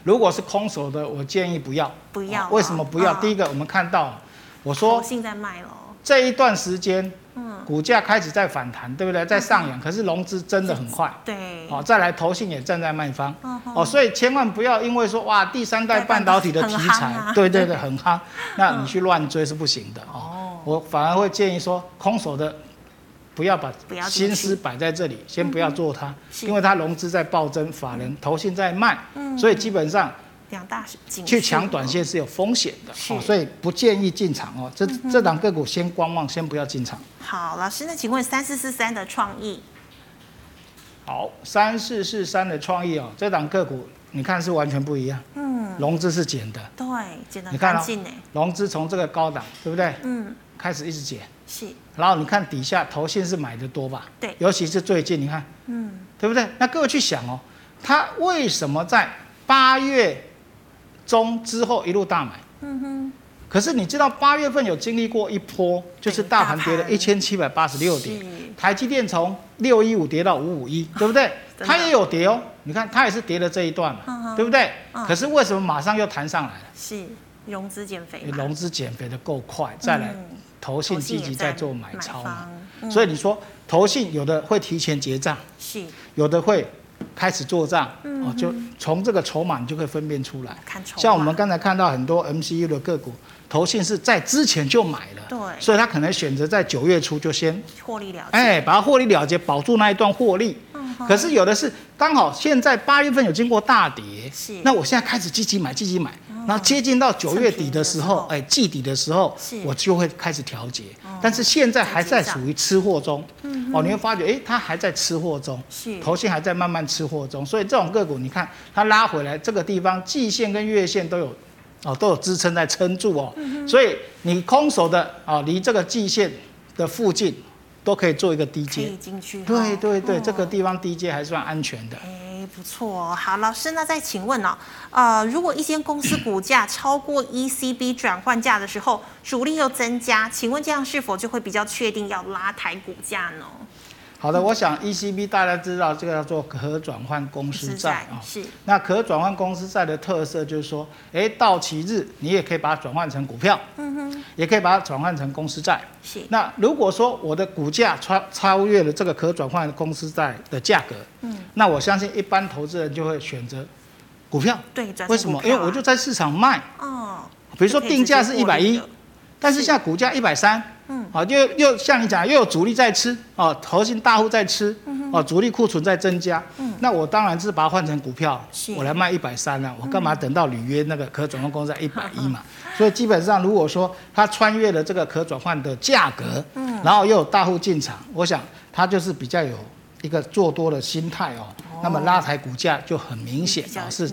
如果是空手的，我建议不要。不要。为什么不要？第一个，我们看到，我说现在卖了。这一段时间，嗯，股价开始在反弹，对不对？在上扬，可是融资真的很快。对。哦，再来，投信也站在卖方。哦，所以千万不要因为说哇，第三代半导体的题材，对对对，很夯，(laughs) 那你去乱追是不行的哦。我反而会建议说，空手的。不要把心思摆在这里，先不要做它，因为它融资在暴增，法人投信在卖，所以基本上两大去抢短线是有风险的，所以不建议进场哦。这这档个股先观望，先不要进场。好，老师，那请问三四四三的创意？好，三四四三的创意哦，这档个股你看是完全不一样，嗯，融资是减的，对，减的，你看哦，融资从这个高档，对不对？嗯，开始一直减。是，然后你看底下投信是买的多吧？对，尤其是最近，你看，嗯，对不对？那各位去想哦，他为什么在八月中之后一路大买？嗯哼。可是你知道八月份有经历过一波，就是大盘跌了一千七百八十六点，台积电从六一五跌到五五一，对不对？它也有跌哦，你看它也是跌了这一段嘛，对不对？可是为什么马上又弹上来了？是融资减肥，融资减肥的够快，再来。投信积极在做买超嘛，所以你说投信有的会提前结账，是有的会开始做账，哦，就从这个筹码你就可以分辨出来。像我们刚才看到很多 MCU 的个股，投信是在之前就买了，对，所以他可能选择在九月初就先获利了结，哎，把它获利了结，保住那一段获利。可是有的是刚好现在八月份有经过大跌，是，那我现在开始积极买，积极买。然后接近到九月底的时候，哎，季底的时候，我就会开始调节。但是现在还在属于吃货中，嗯哦，你会发觉，哎，它还在吃货中，是头线还在慢慢吃货中。所以这种个股，你看它拉回来这个地方，季线跟月线都有，哦，都有支撑在撑住哦。所以你空手的啊，离这个季线的附近都可以做一个低接。对对对，这个地方低阶还算安全的。不错哦，好，老师，那再请问哦，呃，如果一间公司股价超过 ECB 转换价的时候，主力又增加，请问这样是否就会比较确定要拉抬股价呢？好的，我想 ECB 大家知道这个叫做可转换公司债啊。是。那可转换公司债的特色就是说，哎，到期日你也可以把它转换成股票，嗯哼，也可以把它转换成公司债。是。那如果说我的股价超超越了这个可转换公司债的价格，嗯，那我相信一般投资人就会选择股票。对，为什么？因为我就在市场卖。哦。比如说定价是一百一，但是现在股价一百三。嗯，好，又又像你讲，又有主力在吃，哦，投信大户在吃，哦，主力库存在增加，嗯，那我当然是把它换成股票，我来卖一百三啊，我干嘛等到履约那个可转换公司在一百一嘛？(laughs) 所以基本上如果说它穿越了这个可转换的价格，嗯，然后又有大户进场，我想它就是比较有一个做多的心态哦。那么拉抬股价就很明显啊，是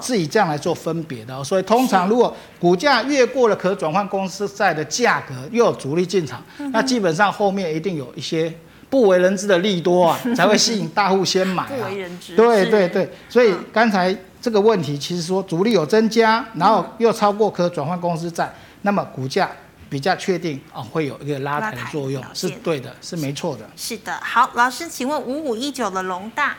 是以这样来做分别的。所以通常如果股价越过了可转换公司债的价格，又有主力进场，那基本上后面一定有一些不为人知的利多啊，(laughs) 才会吸引大户先买啊。不为人知。对对对，所以刚才这个问题其实说主力有增加，然后又超过可转换公司债，那么股价。比较确定啊，会有一个拉抬的作用，是对的，是没错的。是的，好，老师，请问五五一九的龙大，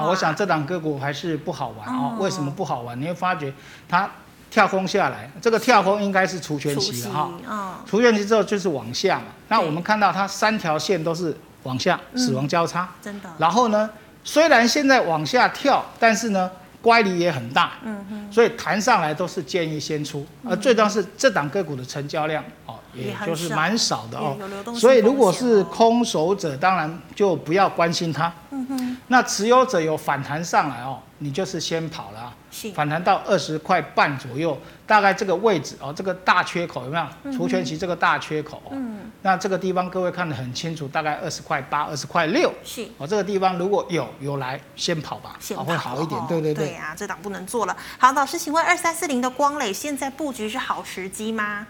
好，我想这档个股还是不好玩哦。为什么不好玩？你会发觉它跳空下来，这个跳空应该是除权期了哈。嗯。除权期之后就是往下嘛。那我们看到它三条线都是往下，死亡交叉。真的。然后呢，虽然现在往下跳，但是呢。乖离也很大，嗯哼，所以弹上来都是建议先出，而最重要是这档个股的成交量哦，也就是蛮少的哦，所以如果是空手者，当然就不要关心它，嗯哼，那持有者有反弹上来哦。你就是先跑了啊，反弹到二十块半左右，大概这个位置哦，这个大缺口有没有？除权息这个大缺口，嗯，那这个地方各位看得很清楚，大概二十块八、二十块六，是哦，这个地方如果有有来，先跑吧，先跑会好一点，对对对。对啊，这档不能做了。好，老师，请问二三四零的光磊现在布局是好时机吗？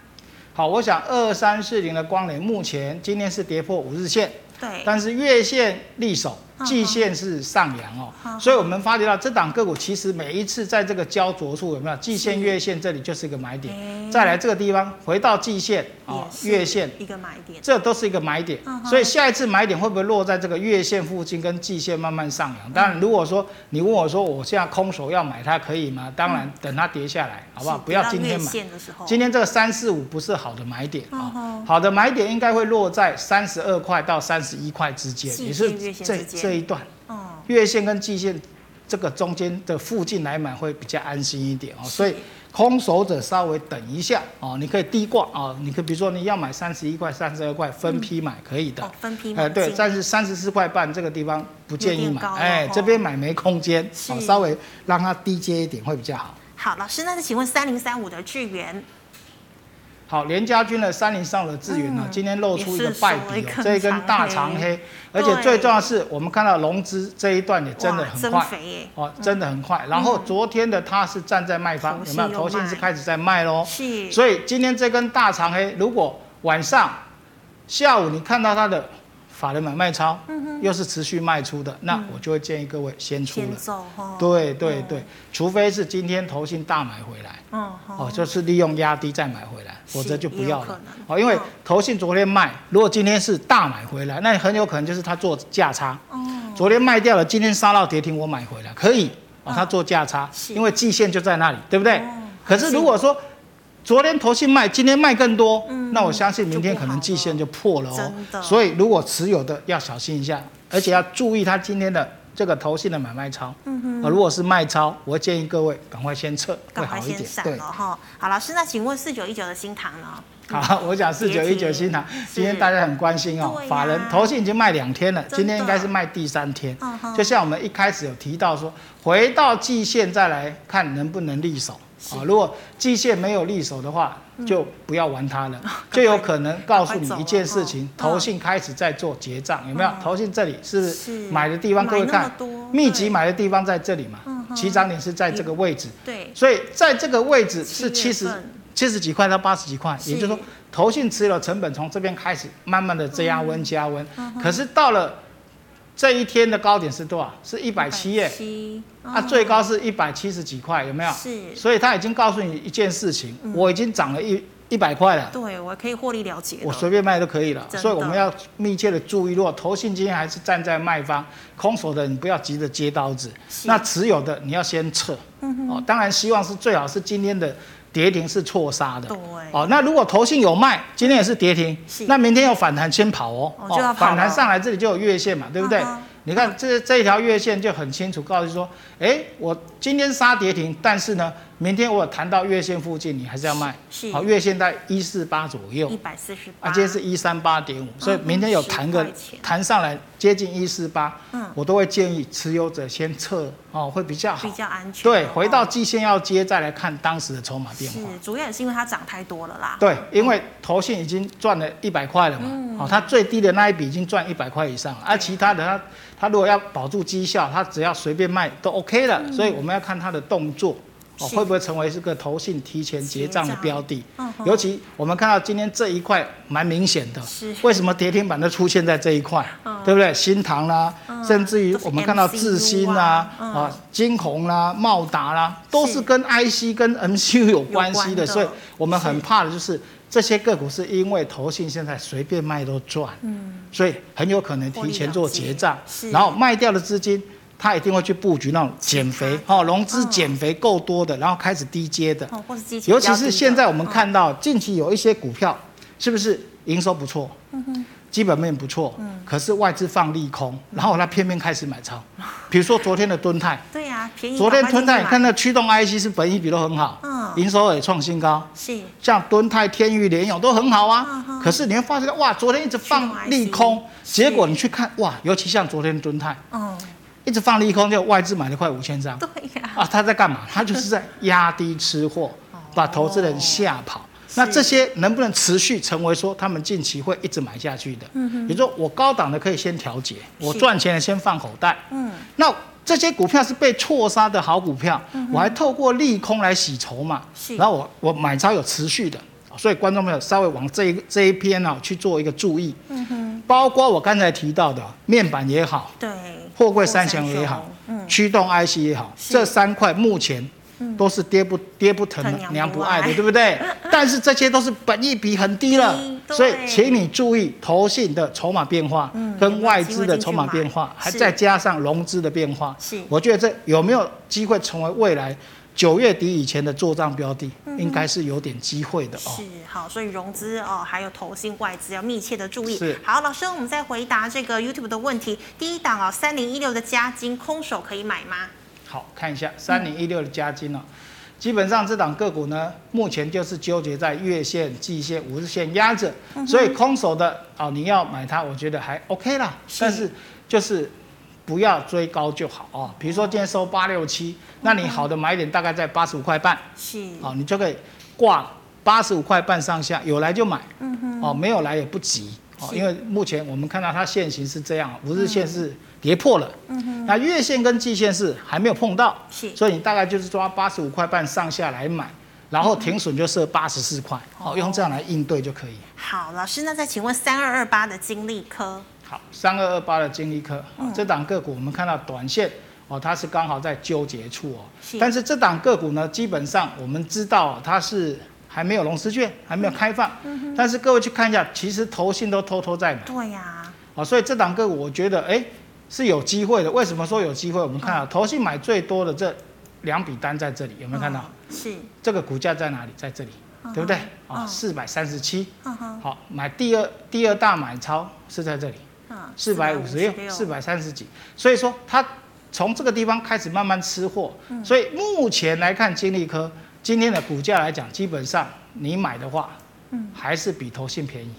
好，我想二三四零的光磊目前今天是跌破五日线，对，但是月线力守。季线是上扬哦，所以我们发觉到这档个股其实每一次在这个焦灼处有没有？季线、月线这里就是一个买点，再来这个地方回到季线哦，月线。一个买点，这都是一个买点，所以下一次买点会不会落在这个月线附近跟季线慢慢上扬？当然，如果说你问我说我现在空手要买它可以吗？当然，等它跌下来好不好？不要今天买，今天这个三四五不是好的买点啊，好的买点应该会落在三十二块到三十一块之间，也是这这。这一段，月线跟季线这个中间的附近来买会比较安心一点哦，所以空手者稍微等一下哦，你可以低挂啊，你可以比如说你要买三十一块、三十二块分批买可以的，分批买，哎对，但是三十四块半这个地方不建议买，哎这边买没空间，哦稍微让它低阶一点会比较好。好，老师，那是请问三零三五的智原。好，连家军的三零三五的资源呢，今天露出一个败笔哦，这一根大长黑，而且最重要的是，我们看到融资这一段也真的很快，哦，真的很快。然后昨天的它是站在卖方，有没有？头信是开始在卖喽，是。所以今天这根大长黑，如果晚上、下午你看到它的。法人买卖超，又是持续卖出的，那我就会建议各位先出了。对对对，除非是今天投信大买回来，哦，就是利用压低再买回来，否则就不要了。哦，因为投信昨天卖，如果今天是大买回来，那很有可能就是他做价差。昨天卖掉了，今天杀到跌停，我买回来可以。哦，他做价差，因为季线就在那里，对不对？可是如果说。昨天投信卖，今天卖更多，嗯、那我相信明天可能季线就破了哦。所以如果持有的要小心一下，而且要注意它今天的这个投信的买卖超。嗯哼。如果是卖超，我建议各位赶快先撤，会好一点。对。好，老师，那请问四九一九的新塘呢？(laughs) 好，我讲四九一九新塘，今天大家很关心哦。法人投信已经卖两天了，今天应该是卖第三天。就像我们一开始有提到说，回到季线再来看能不能力守。啊，如果季线没有力手的话，就不要玩它了，(laughs) 就有可能告诉你一件事情，投信开始在做结账，有没有？投信这里是买的地方，各位看，密集买的地方在这里嘛，起涨点是在这个位置，对，所以在这个位置是七十七十几块到八十几块，也就是说，投信持有成本从这边开始慢慢的加温加温，可是到了。这一天的高点是多少？是一百七耶，啊，最高是一百七十几块，有没有？是，所以他已经告诉你一件事情，我已经涨了一一百块了。对，我可以获利了结，我随便卖都可以了。所以我们要密切的注意，如果投信今天还是站在卖方，空手的你不要急着接刀子，那持有的你要先撤。哦，当然希望是最好是今天的。跌停是错杀的，对，哦，那如果投信有卖，今天也是跌停，那明天有反弹先跑哦，反弹上来这里就有月线嘛，对不对？你看这这一条月线就很清楚，告诉说，哎，我今天杀跌停，但是呢，明天我有谈到月线附近，你还是要卖。是。好，月线在一四八左右。一百四十八。啊，今天是一三八点五，所以明天有弹个弹上来接近一四八，嗯，我都会建议持有者先撤哦，会比较好，比较安全。对，回到季线要接，再来看当时的筹码变化。是，主要也是因为它涨太多了啦。对，因为投信已经赚了一百块了嘛，哦，它最低的那一笔已经赚一百块以上了，而其他的它它如果要保住绩效，它只要随便卖都 OK 了，所以我们要看它的动作。哦，会不会成为是个投信提前结账的标的？嗯，尤其我们看到今天这一块蛮明显的，是。为什么跌停板都出现在这一块？嗯，对不对？新唐啦，嗯，甚至于我们看到智新啦，啊，金鸿啦，茂达啦，都是跟 IC 跟 MCU 有关系的，所以我们很怕的就是这些个股是因为投信现在随便卖都赚，嗯，所以很有可能提前做结账，然后卖掉的资金。他一定会去布局那种减肥，哦，融资减肥够多的，然后开始低阶的，尤其是现在我们看到近期有一些股票，是不是营收不错，基本面不错，可是外资放利空，然后他偏偏开始买超，比如说昨天的敦泰，对呀，便宜，昨天敦泰你看那驱动 IC 是本益比都很好，营收也创新高，是，像敦泰、天域、联咏都很好啊，可是你会发现哇，昨天一直放利空，结果你去看哇，尤其像昨天敦泰，嗯。一直放利空，就外资买了快五千张。对呀。啊，他在干嘛？他就是在压低吃货，把投资人吓跑。那这些能不能持续成为说他们近期会一直买下去的？嗯哼。比如说我高档的可以先调节，我赚钱的先放口袋。嗯。那这些股票是被错杀的好股票，我还透过利空来洗筹嘛。是。然后我我买超有持续的，所以观众朋友稍微往这一这一篇啊去做一个注意。嗯哼。包括我刚才提到的面板也好。对。货柜三雄也好，驱动 IC 也好，这三块目前都是跌不跌不疼娘不爱的，对不对？(laughs) 但是这些都是本益比很低了，所以请你注意投信的筹码变化，跟外资的筹码变化，还再加上融资的变化，我觉得这有没有机会成为未来？九月底以前的做账标的，应该是有点机会的哦。是好，所以融资哦，还有投信外资要密切的注意。是好，老师，我们再回答这个 YouTube 的问题。第一档哦，三零一六的加金空手可以买吗？好，看一下三零一六的加金哦，基本上这档个股呢，目前就是纠结在月线、季线、五日线压着，所以空手的哦，你要买它，我觉得还 OK 啦。但是就是。不要追高就好哦。比如说今天收八六七，那你好的买点大概在八十五块半，是，哦，你就可以挂八十五块半上下，有来就买，嗯哼，哦，没有来也不急，哦，因为目前我们看到它线型是这样，五日线是跌破了，嗯哼，那月线跟季线是还没有碰到，是，所以你大概就是抓八十五块半上下来买，然后停损就设八十四块，哦，用这样来应对就可以。好，老师，那再请问三二二八的金利科。好，三二二八的金利科，这档个股我们看到短线哦，它是刚好在纠结处哦。是。但是这档个股呢，基本上我们知道它是还没有融资券，还没有开放。嗯。但是各位去看一下，其实投信都偷偷在买。对呀。哦，所以这档个股我觉得哎是有机会的。为什么说有机会？我们看到投信买最多的这两笔单在这里，有没有看到？是。这个股价在哪里？在这里。对不对？啊，四百三十七。好，买第二第二大买超是在这里。四百五十六，四百三十几，所以说它从这个地方开始慢慢吃货，所以目前来看，金利科今天的股价来讲，基本上你买的话，还是比投信便宜，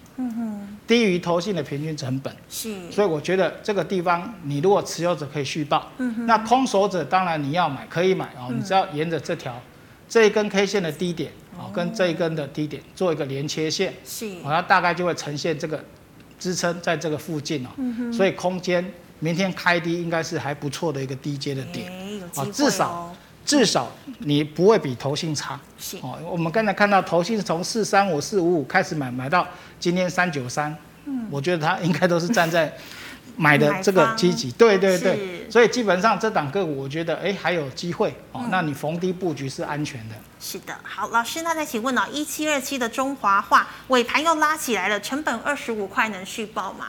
低于投信的平均成本，是，所以我觉得这个地方你如果持有者可以续抱，那空手者当然你要买可以买哦，你只要沿着这条这一根 K 线的低点哦，跟这一根的低点做一个连切线，是，它大概就会呈现这个。支撑在这个附近哦，所以空间明天开低应该是还不错的一个低阶的点啊，至少至少你不会比投信差哦。我们刚才看到投信是从四三五四五五开始买，买到今天三九三，我觉得它应该都是站在。买的这个积极，对对对，所以基本上这档个股，我觉得哎还有机会哦。那你逢低布局是安全的。是的，好，老师，那再请问哦，一七二七的中华化尾盘又拉起来了，成本二十五块能续报吗？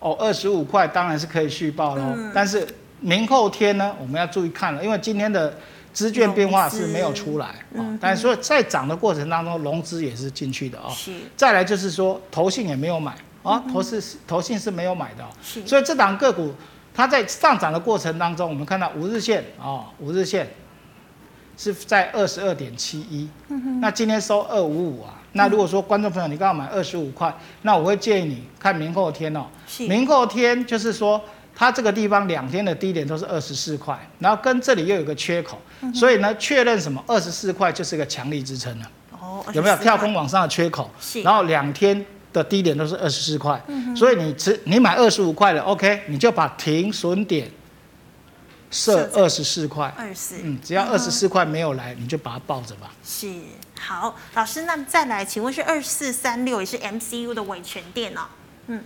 哦，二十五块当然是可以续报喽，但是明后天呢，我们要注意看了，因为今天的资券变化是没有出来哦。但是说在涨的过程当中，融资也是进去的哦。是。再来就是说，投信也没有买。啊，投是投信是没有买的，所以这档个股它在上涨的过程当中，我们看到五日线啊，五日线是在二十二点七一，那今天收二五五啊。那如果说观众朋友你刚好买二十五块，那我会建议你看明后天哦，明后天就是说它这个地方两天的低点都是二十四块，然后跟这里又有个缺口，所以呢确认什么？二十四块就是个强力支撑了。哦，有没有？跳空往上的缺口？然后两天的低点都是二十四块，所以你只你买二十五块的 OK，你就把停损点设二十四块。二十四，嗯，只要二十四块没有来，你就把它抱着吧。是。好，老师，那再来，请问是二四三六也是 MCU 的维权店哦？嗯，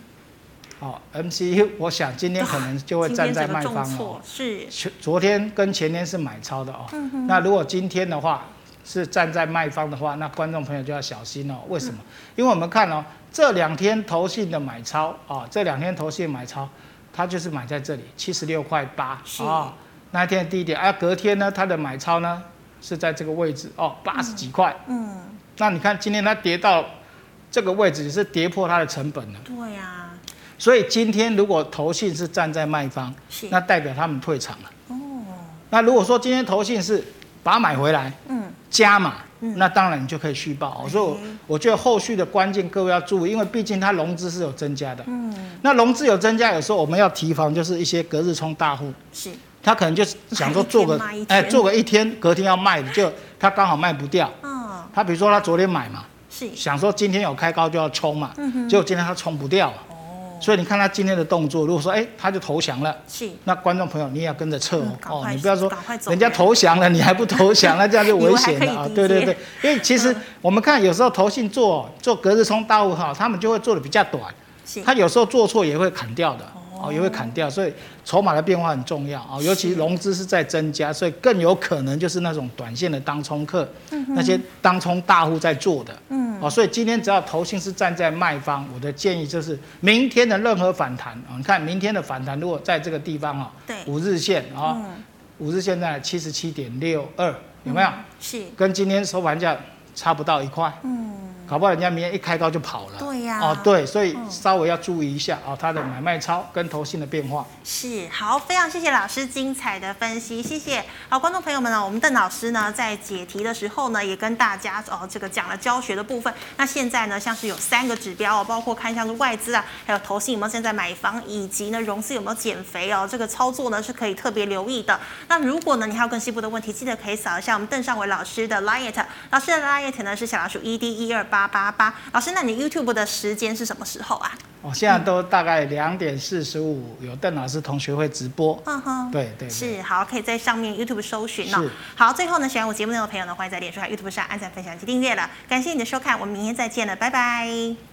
好，MCU，我想今天可能就会站在卖方哦。是，昨天跟前天是买超的哦。嗯哼。那如果今天的话是站在卖方的话，那观众朋友就要小心哦。为什么？嗯、因为我们看哦，这两天投信的买超啊，这两天投信买超，它就是买在这里七十六块八啊，那一天的低点。啊，隔天呢，它的买超呢？是在这个位置哦，八十几块。嗯，那你看今天它跌到这个位置，也是跌破它的成本了。对呀、啊。所以今天如果投信是站在卖方，那代表他们退场了。哦。那如果说今天投信是把它买回来，嗯，加码，嗯，那当然你就可以续报。所以我我觉得后续的关键各位要注意，因为毕竟它融资是有增加的。嗯。那融资有增加，有时候我们要提防，就是一些隔日冲大户。是。他可能就是想说做个 (laughs) 哎，做个一天，隔天要卖的，就他刚好卖不掉。嗯。他比如说他昨天买嘛，是想说今天有开高就要冲嘛，嗯。结果今天他冲不掉。哦。所以你看他今天的动作，如果说哎，他就投降了。是。那观众朋友你也要跟着撤哦。哦。你不要说人家投降了，你还不投降，(laughs) 那这样就危险了啊！对对对，因为其实我们看有时候投信做做隔日冲大户哈，他们就会做的比较短。是。他有时候做错也会砍掉的。哦，也会砍掉，所以筹码的变化很重要啊，尤其融资是在增加，所以更有可能就是那种短线的当冲客，嗯、那些当冲大户在做的，嗯，哦，所以今天只要投信是站在卖方，我的建议就是明天的任何反弹啊，你看明天的反弹如果在这个地方啊，对，五日线啊，嗯、五日线在七十七点六二，有没有？是，跟今天收盘价差不到一块，嗯。搞不好人家明天一开高就跑了。对呀。哦，对，所以稍微要注意一下哦，它的买卖超跟投信的变化。是，好，非常谢谢老师精彩的分析，谢谢。好，观众朋友们呢，我们邓老师呢在解题的时候呢，也跟大家哦这个讲了教学的部分。那现在呢，像是有三个指标哦，包括看像是外资啊，还有投信有没有现在买房，以及呢融资有没有减肥哦，这个操作呢是可以特别留意的。那如果呢你还有更细部的问题，记得可以扫一下我们邓尚伟老师的 liet，老师的 liet 呢是小老鼠 ED 一二八。八八八，老师，那你 YouTube 的时间是什么时候啊？哦，现在都大概两点四十五，有邓老师同学会直播。嗯哼，对是好，可以在上面 YouTube 搜寻哦。好，最后呢，喜欢我节目内容的朋友呢，欢迎在脸书和 YouTube 上按赞、分享及订阅了。感谢你的收看，我们明天再见了，拜拜。